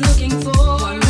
looking for.